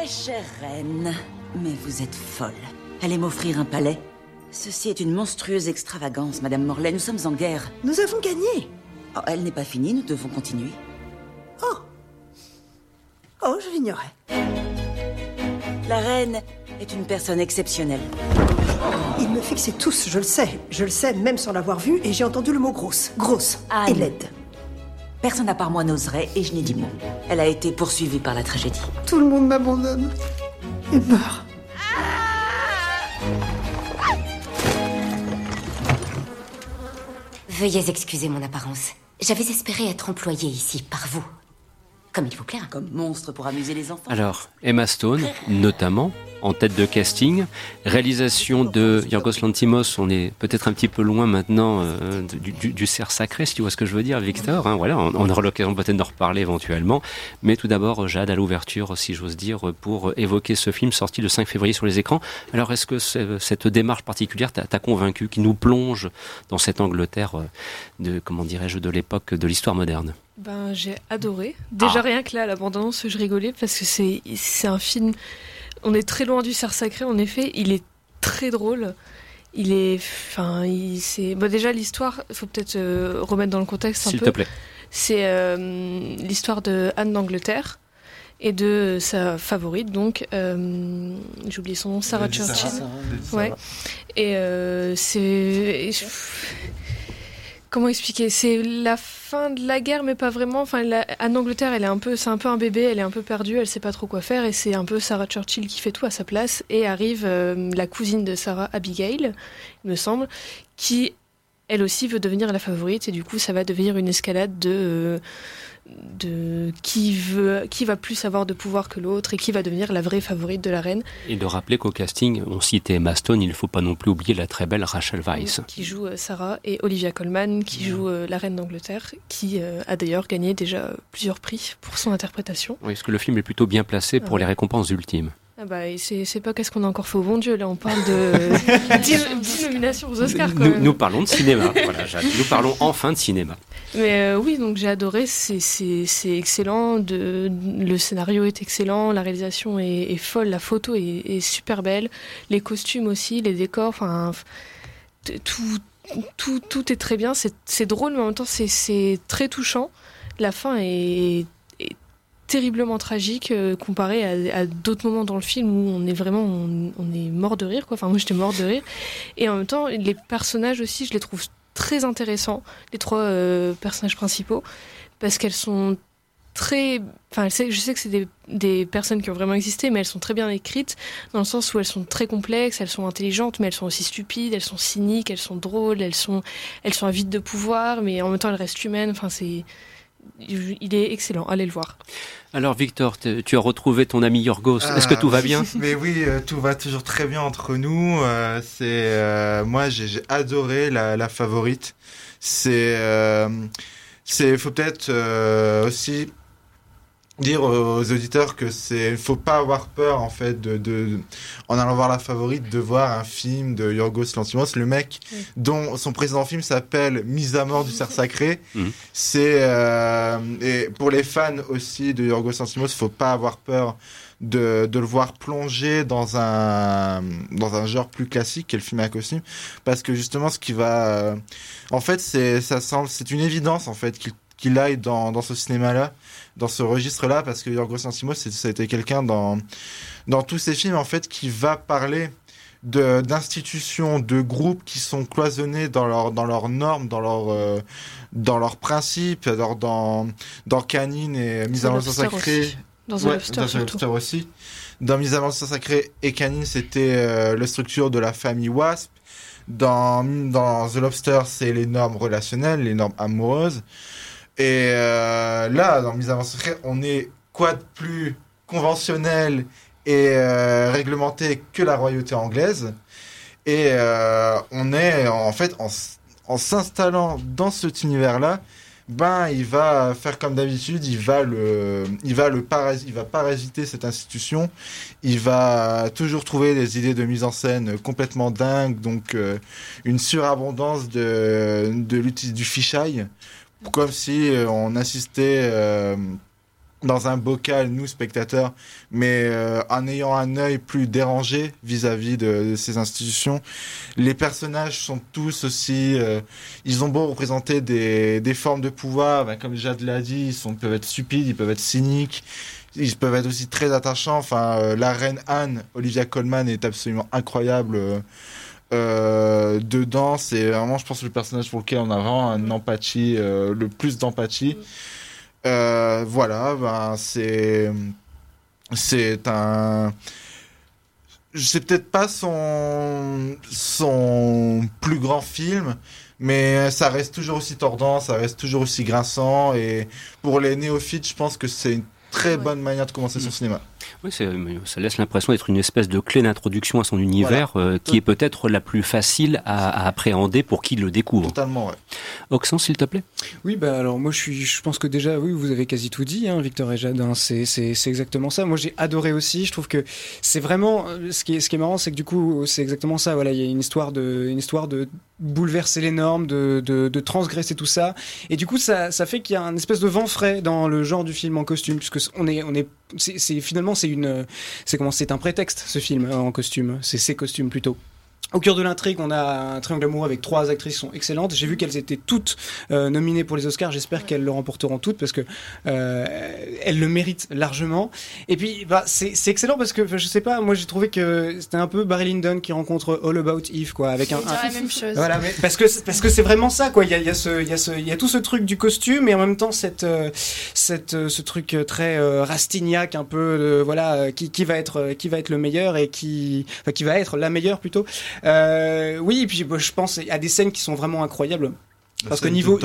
Mais chère reine, mais vous êtes folle. Allez m'offrir un palais Ceci est une monstrueuse extravagance, Madame Morlaix. Nous sommes en guerre. Nous avons gagné. Oh, elle n'est pas finie, nous devons continuer. Oh Oh, je l'ignorais. La reine est une personne exceptionnelle. Ils me fixaient tous, je le sais. Je le sais, même sans l'avoir vu, et j'ai entendu le mot grosse. Grosse. Anne. Et laide. Personne à part moi n'oserait, et je n'ai dit mot. Elle a été poursuivie par la tragédie. Tout le monde m'abandonne. Et meurt. Veuillez excuser mon apparence. J'avais espéré être employée ici par vous. Comme il vous plaira. Comme monstre pour amuser les enfants. Alors, Emma Stone, notamment, en tête de casting. Réalisation de Yorgos Lantimos, on est peut-être un petit peu loin maintenant euh, du, du, du, cerf sacré, si tu vois ce que je veux dire, Victor. Hein, voilà, on, on aura l'occasion peut-être d'en reparler éventuellement. Mais tout d'abord, Jade, à l'ouverture, si j'ose dire, pour évoquer ce film sorti le 5 février sur les écrans. Alors, est-ce que cette démarche particulière t'a convaincu, qui nous plonge dans cette Angleterre euh, de, comment dirais-je, de l'époque de l'histoire moderne? Ben, j'ai adoré. Déjà Ah. rien que là, à l'abondance, je rigolais parce que c'est c'est un film. On est très loin du cerf sacré, en effet. Il est très drôle. Il est, enfin, il c'est. Bon, déjà l'histoire, il faut peut-être euh, remettre dans le contexte un S'il peu. te plaît. C'est euh, l'histoire de Anne d'Angleterre et de sa favorite, donc euh, j'ai oublié son nom, Sarah Lady Churchill. Sarah, Lady ouais. Et euh, c'est et je- comment expliquer? C'est la fin de la guerre, mais pas vraiment. Enfin, Anne d'Angleterre, elle est un peu, c'est un peu un bébé, elle est un peu perdue, elle sait pas trop quoi faire, et c'est un peu Sarah Churchill qui fait tout à sa place. Et arrive euh, la cousine de Sarah, Abigail, il me semble, qui elle aussi veut devenir la favorite, et du coup, ça va devenir une escalade de euh, de qui veut, qui va plus avoir de pouvoir que l'autre, et qui va devenir la vraie favorite de la reine. Et de rappeler qu'au casting, on citait Emma Stone, il ne faut pas non plus oublier la très belle Rachel Weisz. qui joue euh, Sarah et Olivia Colman qui joue euh, la reine d'Angleterre qui a d'ailleurs gagné déjà plusieurs prix pour son interprétation. Oui, parce que le film est plutôt bien placé pour Ouais. les récompenses ultimes. Ah bah c'est c'est pas qu'est-ce qu'on a encore fait au bon Dieu là on parle de 10, 10 nominations aux Oscars quand Nous, même. nous parlons de cinéma. voilà. Nous parlons enfin de cinéma. Mais euh, oui donc j'ai adoré c'est c'est c'est excellent de le scénario est excellent la réalisation est, est folle la photo est, est super belle les costumes aussi les décors enfin tout tout tout est très bien c'est drôle mais en même temps c'est c'est très touchant la fin est terriblement tragique euh, comparé à, d'autres moments dans le film où on est vraiment on, est mort de rire quoi. Enfin moi j'étais mort de rire. Et en même temps les personnages aussi je les trouve très intéressants les trois euh, personnages principaux parce qu'elles sont très enfin je sais, je sais que c'est des, des personnes qui ont vraiment existé mais elles sont très bien écrites dans le sens où elles sont très complexes elles sont intelligentes mais elles sont aussi stupides elles sont cyniques elles sont drôles elles sont elles sont avides de pouvoir mais en même temps elles restent humaines. Enfin c'est il est excellent allez le voir Alors Victor, tu as retrouvé ton ami Yorgos. Est-ce que tout va bien Mais oui, euh, tout va toujours très bien entre nous. Euh, c'est euh, moi, j'ai j'ai adoré la, la favorite. C'est, euh, c'est, faut peut-être euh, aussi dire aux auditeurs que c'est, faut pas avoir peur en fait de, de, en allant voir la favorite, de voir un film de Yorgos Lanthimos, le mec Oui. dont son précédent film s'appelle Mise à mort du cerf sacré. Mhm. C'est euh, et pour les fans aussi de Yorgos Lanthimos, faut pas avoir peur de, de le voir plonger dans un dans un genre plus classique qu'est le film à costume parce que justement ce qui va euh, en fait c'est ça semble c'est une évidence en fait qu'il qu'il aille dans, dans ce cinéma là dans ce registre là parce que Yorgos Lanthimos ça a été quelqu'un dans dans tous ses films en fait qui va parler de d'institutions de groupes qui sont cloisonnés dans leur dans leurs normes dans leurs euh, dans leurs principes dans dans dans Canine et Mise à mort du Lobster sacré aussi. dans un Ouais, lobster dans aussi. Dans Mise à mort sacré et Canine, c'était euh, la structure de la famille Wasp. Dans, dans The Lobster, c'est les normes relationnelles, les normes amoureuses. Et euh, là, dans Mise à sacré, on est quoi de plus conventionnel et euh, réglementé que la royauté anglaise. Et euh, on est en fait en, s'installant dans cet univers-là, ben il va faire comme d'habitude, il va le, il va le paras- il va parasiter cette institution, il va toujours trouver des idées de mise en scène complètement dingues, donc une surabondance de, de du fichaille, comme si euh, on assistait euh, dans un bocal, nous spectateurs, mais euh, en ayant un œil plus dérangé vis-à-vis de, ces institutions. Les personnages sont tous aussi, euh, ils ont beau représenter des, des formes de pouvoir, ben, comme Jade l'a dit, ils, sont, peuvent être stupides, ils peuvent être cyniques, ils peuvent être aussi très attachants. Enfin, euh, la reine Anne, Olivia Colman, est absolument incroyable. Euh, dedans, c'est vraiment, je pense, le personnage pour lequel on a vraiment un empathie, le plus d'empathie. Euh, voilà, ben, c'est c'est un c'est peut-être pas son son plus grand film, mais ça reste toujours aussi tordant, ça reste toujours aussi grinçant et pour les néophytes, je pense que c'est une très bonne manière de commencer son mm. cinéma. Oui, ça laisse l'impression d'être une espèce de clé d'introduction à son univers euh, qui est peut-être la plus facile à, appréhender pour qui le découvre. Totalement, ouais. Oxen, s'il te plaît. Oui, bah alors moi je suis, je pense que déjà, oui, vous avez quasi tout dit, hein, Victor et Jade. Hein, c'est, c'est, c'est exactement ça. Moi j'ai adoré aussi. Je trouve que c'est vraiment euh, ce qui est, ce qui est marrant, c'est que du coup c'est exactement ça. Voilà, il y a une histoire de, une histoire de bouleverser les normes, de, de, de transgresser tout ça. Et du coup ça, ça fait qu'il y a un espèce de vent frais dans le genre du film en costume, puisque on est, on est, c'est finalement c'est une, c'est comment, c'est un prétexte ce film en costume, c'est ses costumes plutôt. Au cœur de l'intrigue, on a un triangle amoureux avec trois actrices qui sont excellentes. J'ai vu qu'elles étaient toutes euh, nominées pour les Oscars. J'espère qu'elles le remporteront toutes parce que euh, elles le méritent largement. Et puis, bah, c'est excellent parce que je sais pas, moi j'ai trouvé que c'était un peu Barry Lyndon qui rencontre All About Eve, quoi, avec un. un... la même chose. Voilà, mais parce que parce que c'est vraiment ça, quoi. Il y a, il y a ce, il y a ce, il y a tout ce truc du costume et en même temps cette euh, cette euh, ce truc très euh, rastignac, un peu, voilà, qui, qui va être qui va être le meilleur et qui, enfin, qui va être la meilleure plutôt. Euh, oui, et puis je pense à des scènes qui sont vraiment incroyables. Parce que niveau,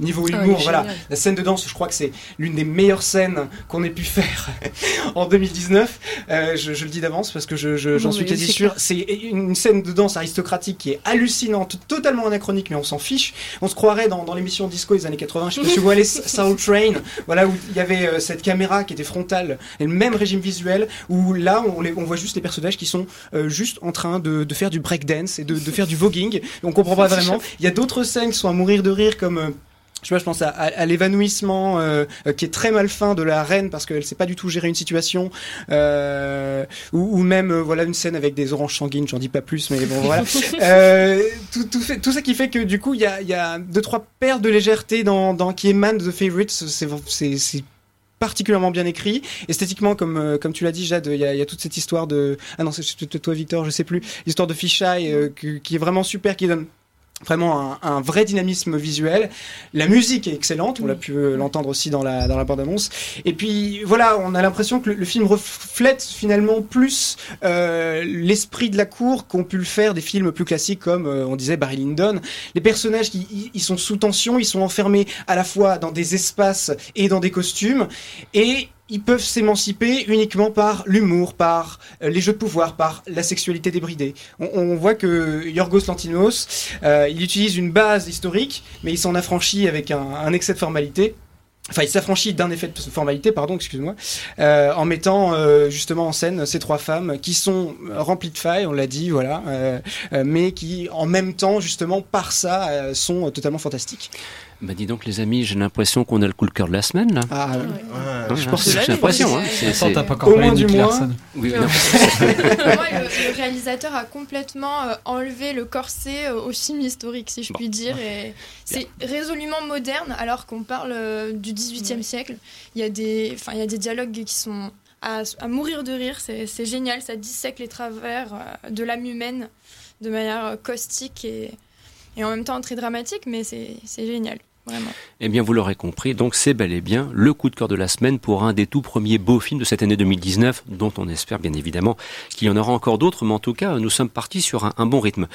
niveau ah, humour, voilà, la scène de danse, je crois que c'est l'une des meilleures scènes qu'on ait pu faire en 2019. Euh, je, je, le dis d'avance parce que j'en je, j'en suis quasi sûr. C'est une scène de danse aristocratique qui est hallucinante, totalement anachronique, mais on s'en fiche. On se croirait dans, dans l'émission disco des années 80. Je sais pas si vous voyez Soul Train, voilà où il y avait euh, cette caméra qui était frontale, et le même régime visuel. Où là, on, les, on voit juste les personnages qui sont euh, juste en train de, de faire du breakdance et de, de faire du voguing. On comprend pas vraiment. Il y a d'autres scènes qui sont à mourir de rire comme euh, je sais pas, je pense à, l'évanouissement euh, euh, qui est très malfin de la reine parce qu'elle sait pas du tout gérer une situation, ou, même voilà une scène avec des oranges sanguines, j'en dis pas plus, mais bon voilà. tout, tout, fait, tout ça qui fait que du coup il y a, y a deux trois paires de légèreté dans, dans qui émanent de The Favorites, c'est particulièrement bien écrit esthétiquement comme comme tu l'as dit Jade il y a, y a, toute cette histoire de ah non c'est toi Victor je sais plus l'histoire de Fisheye qui est vraiment super qui donne vraiment un, vrai dynamisme visuel. La musique est excellente, on l'a pu euh, l'entendre aussi dans la, dans la bande-annonce. Et puis voilà, on a l'impression que le, film reflète finalement plus euh, l'esprit de la cour qu'ont pu le faire des films plus classiques comme, euh, on disait, Barry Lyndon. Les personnages, qui, ils sont sous tension, ils sont enfermés à la fois dans des espaces et dans des costumes. Et ils peuvent s'émanciper uniquement par l'humour, par euh, les jeux de pouvoir, par la sexualité débridée. On, voit que Yorgos Lantimos, euh, il utilise une base historique, mais il s'en affranchit avec un, excès de formalité. Enfin, il s'affranchit d'un effet de formalité, pardon, excuse-moi, euh, en mettant justement en scène ces trois femmes qui sont remplies de failles, on l'a dit, voilà, mais qui en même temps, justement, par ça, sont totalement fantastiques. Bah dis donc les amis, j'ai l'impression qu'on a le coup de cœur de la semaine là. Ah ouais. je pense que j'ai l'impression. Hein. C'est pas encore Au moins du mois. Oui, Moi, le, réalisateur a complètement euh, enlevé le corset euh, au film historique, si je puis dire. Et c'est résolument moderne alors qu'on parle euh, du 18e siècle. Il y, a des, il y a des dialogues qui sont à, à mourir de rire. C'est génial, ça dissèque les travers de l'âme humaine de manière caustique et, et en même temps très dramatique, mais c'est génial. Eh bien, vous l'aurez compris, donc c'est bel et bien le coup de cœur de la semaine pour un des tout premiers beaux films de cette année 2019, dont on espère bien évidemment qu'il y en aura encore d'autres, mais en tout cas, nous sommes partis sur un, bon rythme.